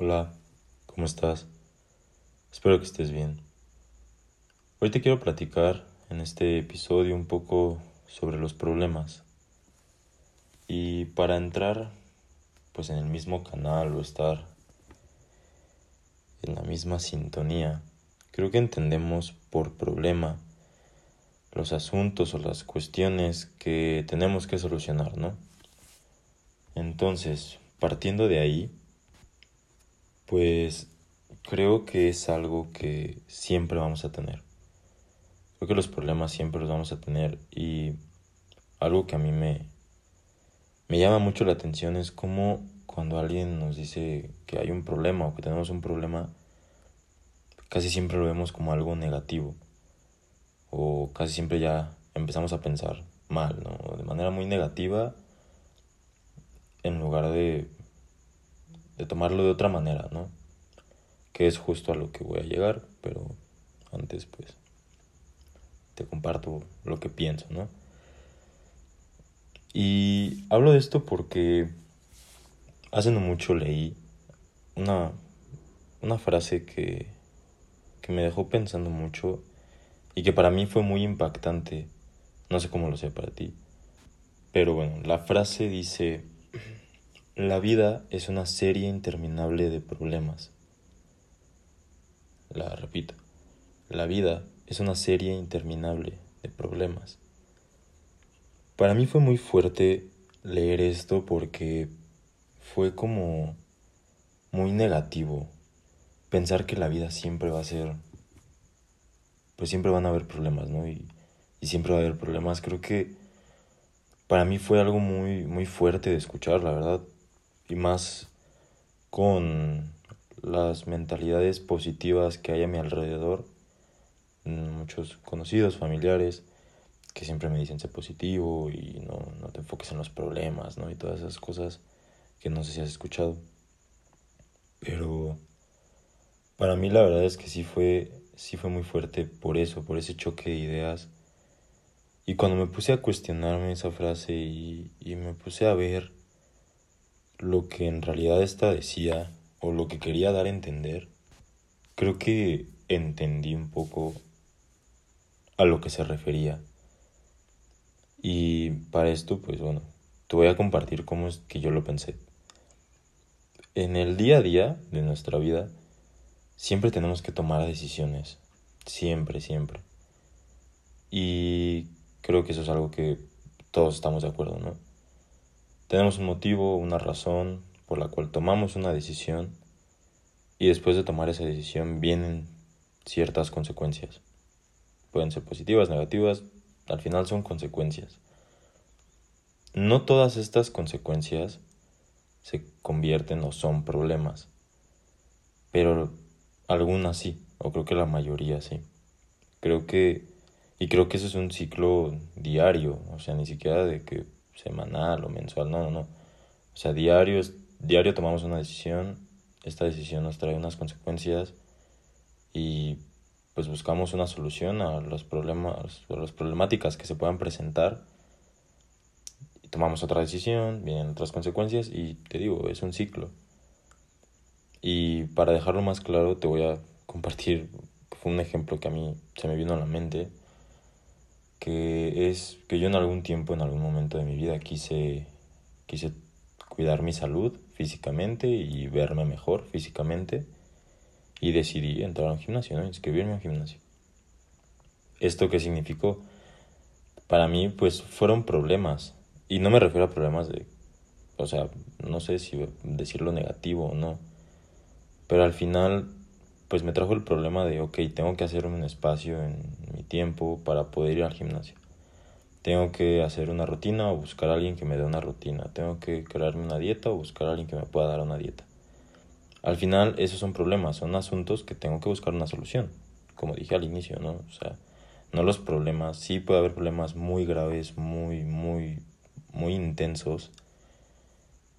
Hola, ¿cómo estás? Espero que estés bien. Hoy te quiero platicar en este episodio un poco sobre los problemas. Y para entrar pues en el mismo canal o estar en la misma sintonía, creo que entendemos por problema los asuntos o las cuestiones que tenemos que solucionar, ¿no? Entonces, partiendo de ahí, pues creo que es algo que siempre vamos a tener. Creo que los problemas siempre los vamos a tener y algo que a mí me, me llama mucho la atención es cómo cuando alguien nos dice que hay un problema o que tenemos un problema, casi siempre lo vemos como algo negativo o casi siempre ya empezamos a pensar mal, ¿no? De manera muy negativa en lugar de, de tomarlo de otra manera, ¿no? Que es justo a lo que voy a llegar, pero antes pues te comparto lo que pienso, ¿no? Y hablo de esto porque hace no mucho leí una, una frase que, que me dejó pensando mucho y que para mí fue muy impactante. No sé cómo lo sea para ti. Pero bueno, la frase dice, la vida es una serie interminable de problemas. La repito, la vida es una serie interminable de problemas. Para mí fue muy fuerte leer esto porque fue como muy negativo pensar que la vida siempre va a ser pues siempre van a haber problemas, ¿no? Y, y, siempre va a haber problemas. Creo que para mí fue algo muy, muy fuerte de escuchar, la verdad. Y más con las mentalidades positivas que hay a mi alrededor. Muchos conocidos, familiares, que siempre me dicen sé positivo y no, no te enfoques en los problemas, ¿no? Y todas esas cosas que no sé si has escuchado. Pero para mí la verdad es que sí fue sí fue muy fuerte por eso, por ese choque de ideas. Y cuando me puse a cuestionarme esa frase y, y me puse a ver lo que en realidad esta decía o lo que quería dar a entender, creo que entendí un poco a lo que se refería. Y para esto, pues bueno, te voy a compartir cómo es que yo lo pensé. En el día a día de nuestra vida, siempre tenemos que tomar decisiones. Siempre, siempre. Y creo que eso es algo que todos estamos de acuerdo, ¿no? Tenemos un motivo, una razón por la cual tomamos una decisión y después de tomar esa decisión vienen ciertas consecuencias. Pueden ser positivas, negativas, al final son consecuencias. No todas estas consecuencias se convierten o son problemas, pero algunas sí, o creo que la mayoría sí. Creo que, y creo que eso es un ciclo diario, o sea, ni siquiera de que semanal o mensual, no, no, no. O sea, diario, diario tomamos una decisión, esta decisión nos trae unas consecuencias y pues buscamos una solución a los problemas, a las problemáticas que se puedan presentar. Y tomamos otra decisión, vienen otras consecuencias y te digo, es un ciclo. Y para dejarlo más claro, te voy a compartir, fue un ejemplo que a mí se me vino a la mente, que es que yo en algún tiempo, en algún momento de mi vida, quise, quise cuidar mi salud físicamente y verme mejor físicamente y decidí entrar a un gimnasio, ¿no? inscribirme a un gimnasio. ¿Esto qué significó? Para mí, pues fueron problemas. Y no me refiero a problemas de, o sea, no sé si decirlo negativo o no pero al final, pues me trajo el problema de, ok, tengo que hacer un espacio en mi tiempo para poder ir al gimnasio. Tengo que hacer una rutina o buscar a alguien que me dé una rutina. Tengo que crearme una dieta o buscar a alguien que me pueda dar una dieta. Al final, esos son problemas, son asuntos que tengo que buscar una solución. Como dije al inicio, ¿no? O sea, no los problemas, sí puede haber problemas muy graves, muy, muy, muy intensos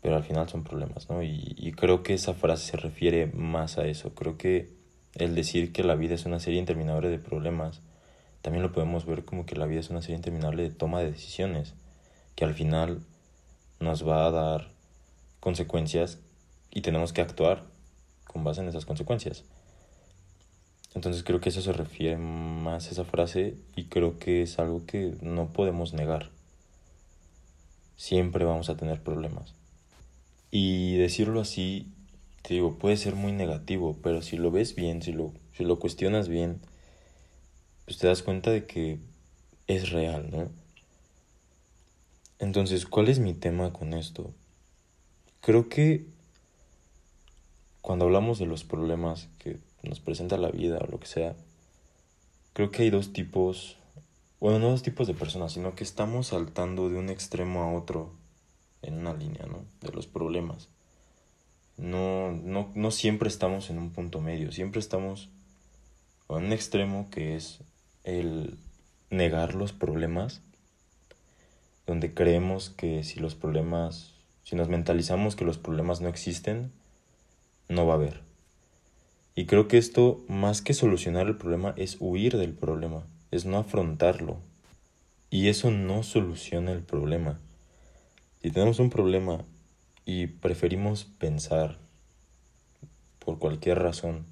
pero al final son problemas, ¿no? Y, creo que esa frase se refiere más a eso. Creo que el decir que la vida es una serie interminable de problemas, también lo podemos ver como que la vida es una serie interminable de toma de decisiones, que al final nos va a dar consecuencias y tenemos que actuar con base en esas consecuencias. Entonces creo que eso se refiere más a esa frase y creo que es algo que no podemos negar. Siempre vamos a tener problemas. Y decirlo así, te digo, puede ser muy negativo, pero si lo ves bien, si lo, si lo cuestionas bien, pues te das cuenta de que es real, ¿no? Entonces, ¿cuál es mi tema con esto? Creo que cuando hablamos de los problemas que nos presenta la vida o lo que sea, creo que hay dos tipos, bueno, no dos tipos de personas, sino que estamos saltando de un extremo a otro en una línea, ¿no? De los problemas. No, no, no siempre estamos en un punto medio, siempre estamos en un extremo que es el negar los problemas, donde creemos que si los problemas, si nos mentalizamos que los problemas no existen, no va a haber. Y creo que esto, más que solucionar el problema, es huir del problema, es no afrontarlo. Y eso no soluciona el problema. Si tenemos un problema y preferimos pensar por cualquier razón,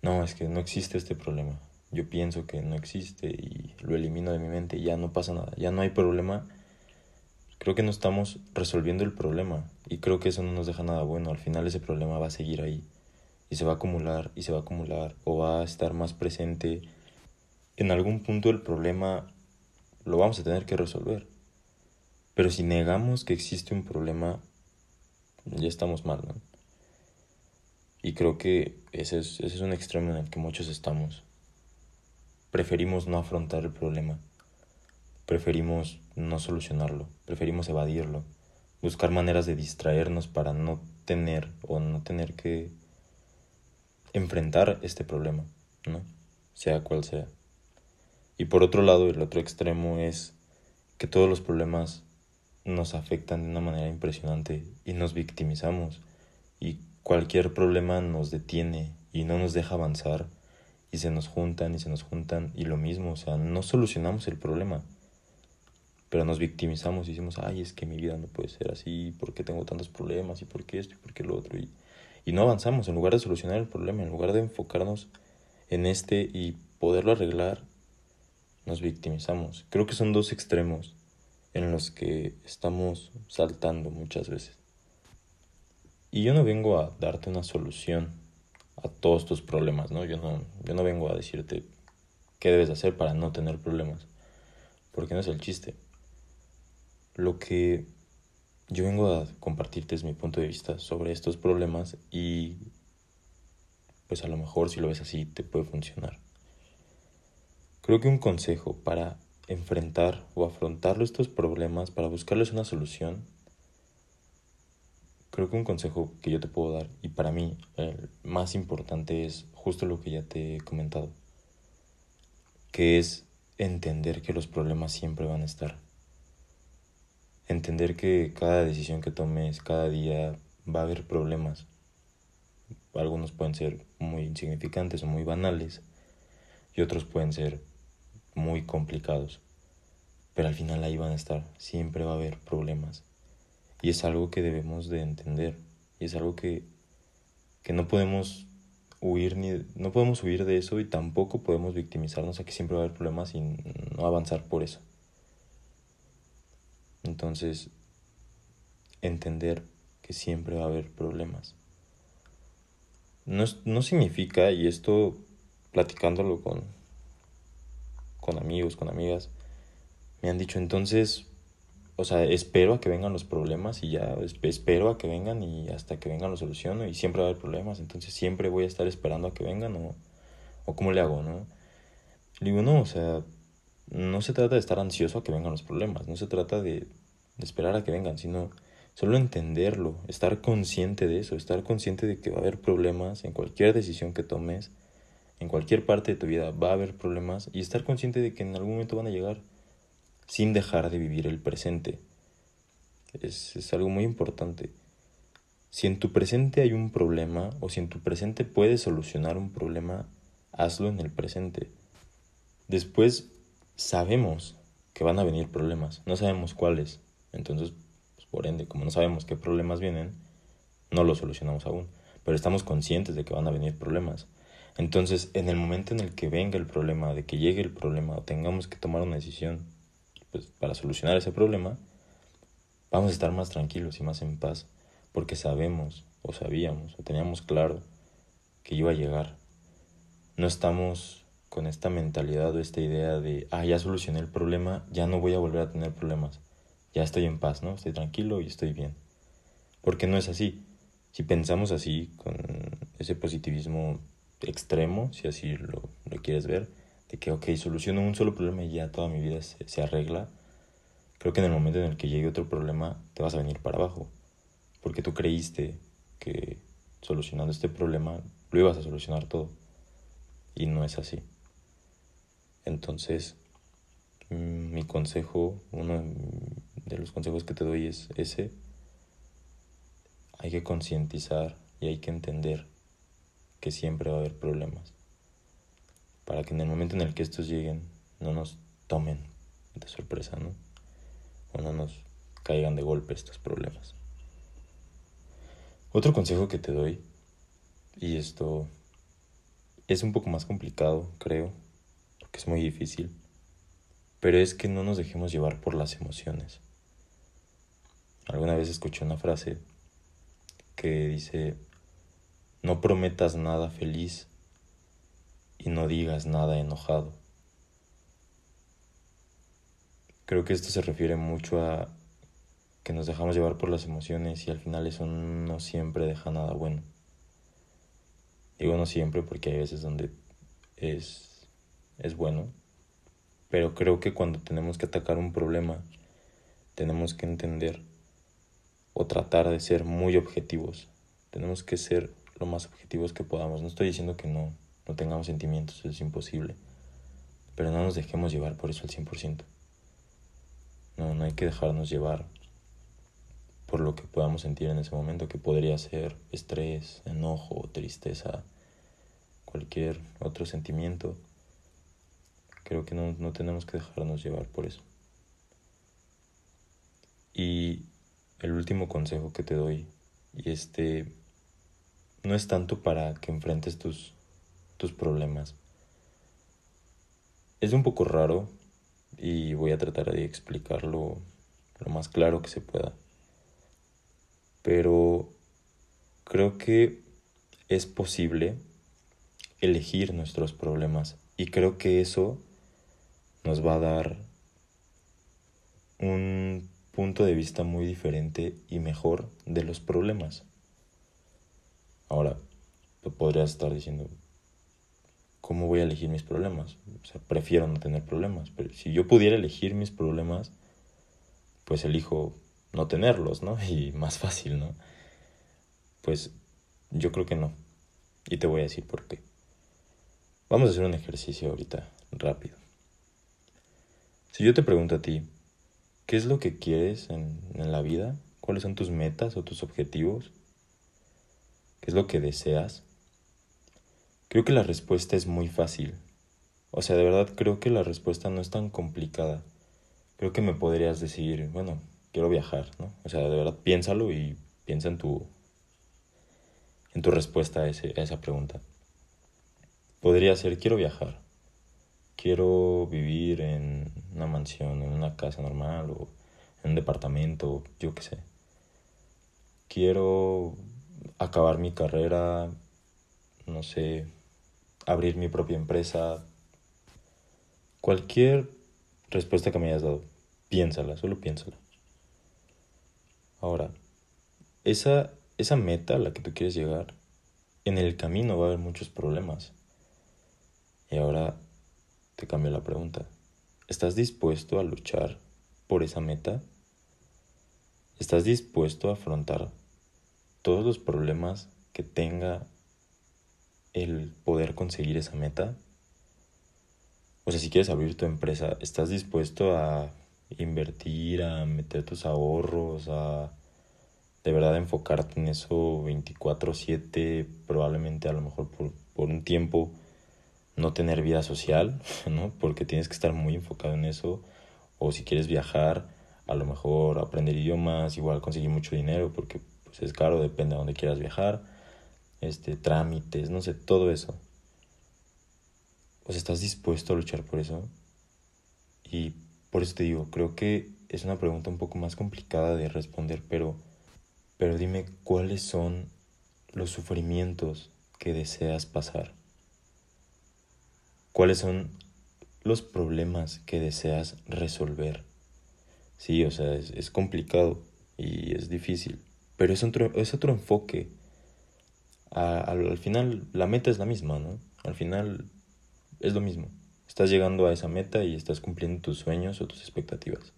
no, es que no existe este problema. Yo pienso que no existe y lo elimino de mi mente y ya no pasa nada, ya no hay problema. Creo que no estamos resolviendo el problema y creo que eso no nos deja nada bueno. Al final ese problema va a seguir ahí y se va a acumular y se va a acumular o va a estar más presente. En algún punto el problema lo vamos a tener que resolver. Pero si negamos que existe un problema, ya estamos mal, ¿no? Y creo que ese es, ese es un extremo en el que muchos estamos. Preferimos no afrontar el problema. Preferimos no solucionarlo. Preferimos evadirlo. Buscar maneras de distraernos para no tener o no tener que enfrentar este problema, ¿no? Sea cual sea. Y por otro lado, el otro extremo es que todos los problemas nos afectan de una manera impresionante y nos victimizamos y cualquier problema nos detiene y no nos deja avanzar y se nos juntan y se nos juntan y lo mismo, o sea, no solucionamos el problema, pero nos victimizamos y decimos, ay, es que mi vida no puede ser así, ¿por qué tengo tantos problemas? ¿Y por qué esto? ¿Y por qué lo otro? Y y no avanzamos en lugar de solucionar el problema, en lugar de enfocarnos en este y poderlo arreglar, nos victimizamos. Creo que son dos extremos en los que estamos saltando muchas veces. Y yo no vengo a darte una solución a todos tus problemas, ¿no? Yo no, yo no vengo a decirte qué debes hacer para no tener problemas, porque no es el chiste. Lo que yo vengo a compartirte mi punto de vista sobre estos problemas y pues a lo mejor si lo ves así te puede funcionar. Creo que un consejo para enfrentar o afrontar estos problemas, para buscarles una solución, creo que un consejo que yo te puedo dar y para mí el más importante es justo lo que ya te he comentado, que es entender que los problemas siempre van a estar entender que cada decisión que tomes cada día va a haber problemas. Algunos pueden ser muy insignificantes o muy banales y otros pueden ser muy complicados. Pero al final ahí van a estar, siempre va a haber problemas. Y es algo que debemos de entender. Y es algo que, que no podemos huir ni no podemos huir de eso y tampoco podemos victimizarnos a que siempre va a haber problemas y no avanzar por eso. Entonces, entender que siempre va a haber problemas. No, no significa, y esto platicándolo con, con amigos, con amigas, me han dicho entonces, o sea, espero a que vengan los problemas y ya espero a que vengan y hasta que vengan los soluciono y siempre va a haber problemas, entonces siempre voy a estar esperando a que vengan o, o cómo le hago, ¿no? digo, no, o sea, no se trata de estar ansioso a que vengan los problemas, no se trata de, de esperar a que vengan, sino solo entenderlo, estar consciente de eso, estar consciente de que va a haber problemas en cualquier decisión que tomes, en cualquier parte de tu vida va a haber problemas y estar consciente de que en algún momento van a llegar sin dejar de vivir el presente. Es, es algo muy importante. Si en tu presente hay un problema o si en tu presente puedes solucionar un problema, hazlo en el presente. Después sabemos que van a venir problemas, no sabemos cuáles. Entonces, pues, por ende, como no sabemos qué problemas vienen, no los solucionamos aún. pero estamos conscientes de que van a venir problemas. Entonces, en el momento en el que venga el problema, de que llegue el problema o tengamos que tomar una decisión pues, para solucionar ese problema, vamos a estar más tranquilos y más en paz, porque sabemos o sabíamos o teníamos claro que iba a llegar. No estamos con esta mentalidad o esta idea de, ah, ya solucioné el problema, ya no voy a volver a tener problemas, ya estoy en paz, ¿no? Estoy tranquilo y estoy bien. Porque no es así. Si pensamos así, con ese positivismo extremo, si así lo, quieres ver, de que, ok, soluciono un solo problema y ya toda mi vida se, se arregla, creo que en el momento en el que llegue otro problema te vas a venir para abajo. Porque tú creíste que solucionando este problema lo ibas a solucionar todo. Y no es así. Entonces, mm, mi consejo, uno de los consejos que te doy es ese. Hay que concientizar y hay que entender que siempre va a haber problemas. Para que en el momento en el que estos lleguen no nos tomen de sorpresa, ¿no? O no nos caigan de golpe estos problemas. Otro consejo que te doy, y esto es un poco más complicado, creo, que es muy difícil, pero es que no nos dejemos llevar por las emociones. Alguna vez escuché una frase que dice, no prometas nada feliz y no digas nada enojado. Creo que esto se refiere mucho a que nos dejamos llevar por las emociones y al final eso no siempre deja nada bueno. Digo no siempre porque hay veces donde es es bueno, pero creo que cuando tenemos que atacar un problema, tenemos que entender o tratar de ser muy objetivos. Tenemos que ser lo más objetivos que podamos. No estoy diciendo que no, no tengamos sentimientos, eso es imposible, pero no nos dejemos llevar por eso al 100%. No, no hay que dejarnos llevar por lo que podamos sentir en ese momento, que podría ser estrés, enojo, tristeza, cualquier otro sentimiento. Creo que no, tenemos que dejarnos llevar por eso. Y el último consejo que te doy, y este no es tanto para que enfrentes tus, tus problemas. Es un poco raro y voy a tratar de explicarlo lo más claro que se pueda. Pero creo que es posible elegir nuestros problemas y creo que eso nos va a dar un punto de vista muy diferente y mejor de los problemas. Ahora, podrías estar diciendo, ¿cómo voy a elegir mis problemas? O sea, prefiero no tener problemas, pero si yo pudiera elegir mis problemas, pues elijo no tenerlos, ¿no? Y más fácil, ¿no? Pues yo creo que no. Y te voy a decir por qué. Vamos a hacer un ejercicio ahorita, rápido. Si yo te pregunto a ti, ¿qué es lo que quieres en, la vida? ¿Cuáles son tus metas o tus objetivos? ¿Qué es lo que deseas? Creo que la respuesta es muy fácil. O sea, de verdad creo que la respuesta no es tan complicada. Creo que me podrías decir, bueno, quiero viajar, ¿no? O sea, de verdad piénsalo y piensa en tu en tu respuesta a, ese, a esa pregunta. Podría ser, quiero viajar quiero vivir en una mansión, en una casa normal o en un departamento, yo qué sé. Quiero acabar mi carrera, no sé, abrir mi propia empresa. Cualquier respuesta que me hayas dado, piénsala, solo piénsala. Ahora, esa, esa meta a la que tú quieres llegar, en el camino va a haber muchos problemas. Y ahora te cambio la pregunta. ¿Estás dispuesto a luchar por esa meta? ¿Estás dispuesto a afrontar todos los problemas que tenga el poder conseguir esa meta? O sea, si quieres abrir tu empresa, ¿estás dispuesto a invertir, a meter tus ahorros, a de verdad enfocarte en eso 24/7, probablemente a lo mejor por, por un tiempo? no tener vida social, ¿no? Porque tienes que estar muy enfocado en eso. O si quieres viajar, a lo mejor aprender idiomas, igual conseguir mucho dinero, porque pues, es caro, depende de dónde quieras viajar. este, trámites, no sé, todo eso. Sea, ¿estás dispuesto a luchar por eso? Y por eso te digo, creo que es una pregunta un poco más complicada de responder, pero, pero dime cuáles son los sufrimientos que deseas pasar. ¿Cuáles son los problemas que deseas resolver? Sí, o sea, es, complicado y es difícil, pero es otro, es otro enfoque. al final, la meta es la misma, ¿no? Al final es lo mismo. Estás llegando a esa meta y estás cumpliendo tus sueños o tus expectativas.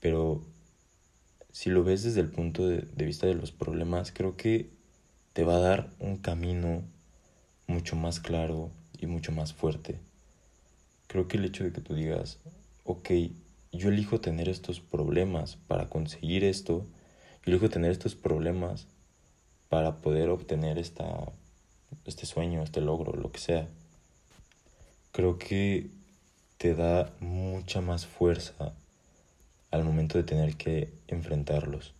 Pero si lo ves desde el punto de, vista de los problemas, creo que te va a dar un camino mucho más claro y mucho más fuerte. Creo que el hecho de que tú digas, ok, yo elijo tener estos problemas para conseguir esto, yo elijo tener estos problemas para poder obtener esta, este sueño, este logro, lo que sea creo que te da mucha más fuerza al momento de tener que enfrentarlos.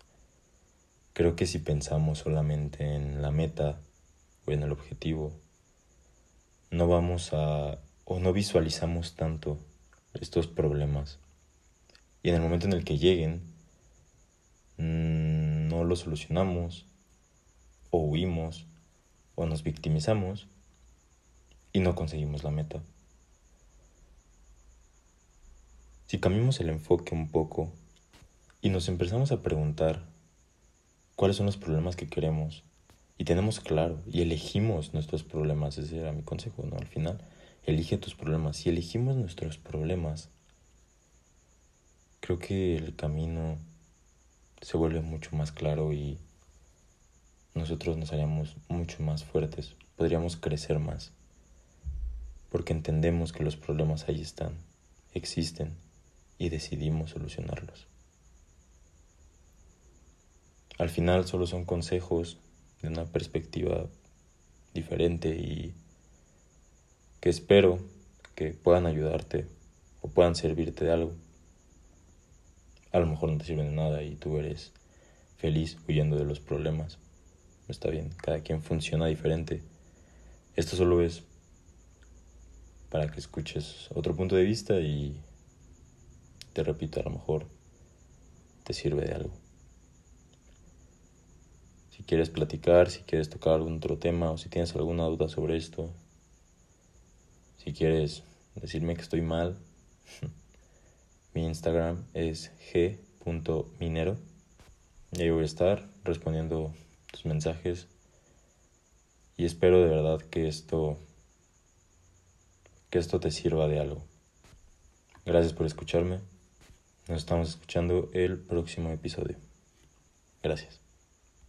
Creo que si pensamos solamente en la meta o en el objetivo, no vamos a o no visualizamos tanto estos problemas. Y en el momento en el que lleguen, no los solucionamos, o huimos, o nos victimizamos, y no conseguimos la meta. Si cambiamos el enfoque un poco y nos empezamos a preguntar cuáles son los problemas que queremos y tenemos claro y elegimos nuestros problemas, ese era mi consejo, ¿no? Al final, elige tus problemas. Si elegimos nuestros problemas, creo que el camino se vuelve mucho más claro y nosotros nos haríamos mucho más fuertes, podríamos crecer más, porque entendemos que los problemas ahí están, existen y decidimos solucionarlos. Al final solo son consejos de una perspectiva diferente y que espero que puedan ayudarte o puedan servirte de algo. A lo mejor no te sirven de nada y tú eres feliz huyendo de los problemas. Está bien, cada quien funciona diferente. Esto solo es para que escuches otro punto de vista y te repito, a lo mejor te sirve de algo. Si quieres platicar, si quieres tocar algún otro tema o si tienes alguna duda sobre esto, si quieres decirme que estoy mal, mi Instagram es g.minero y ahí voy a estar respondiendo tus mensajes y espero de verdad que esto que esto te sirva de algo. Gracias por escucharme. Nos estamos escuchando el próximo episodio. Gracias.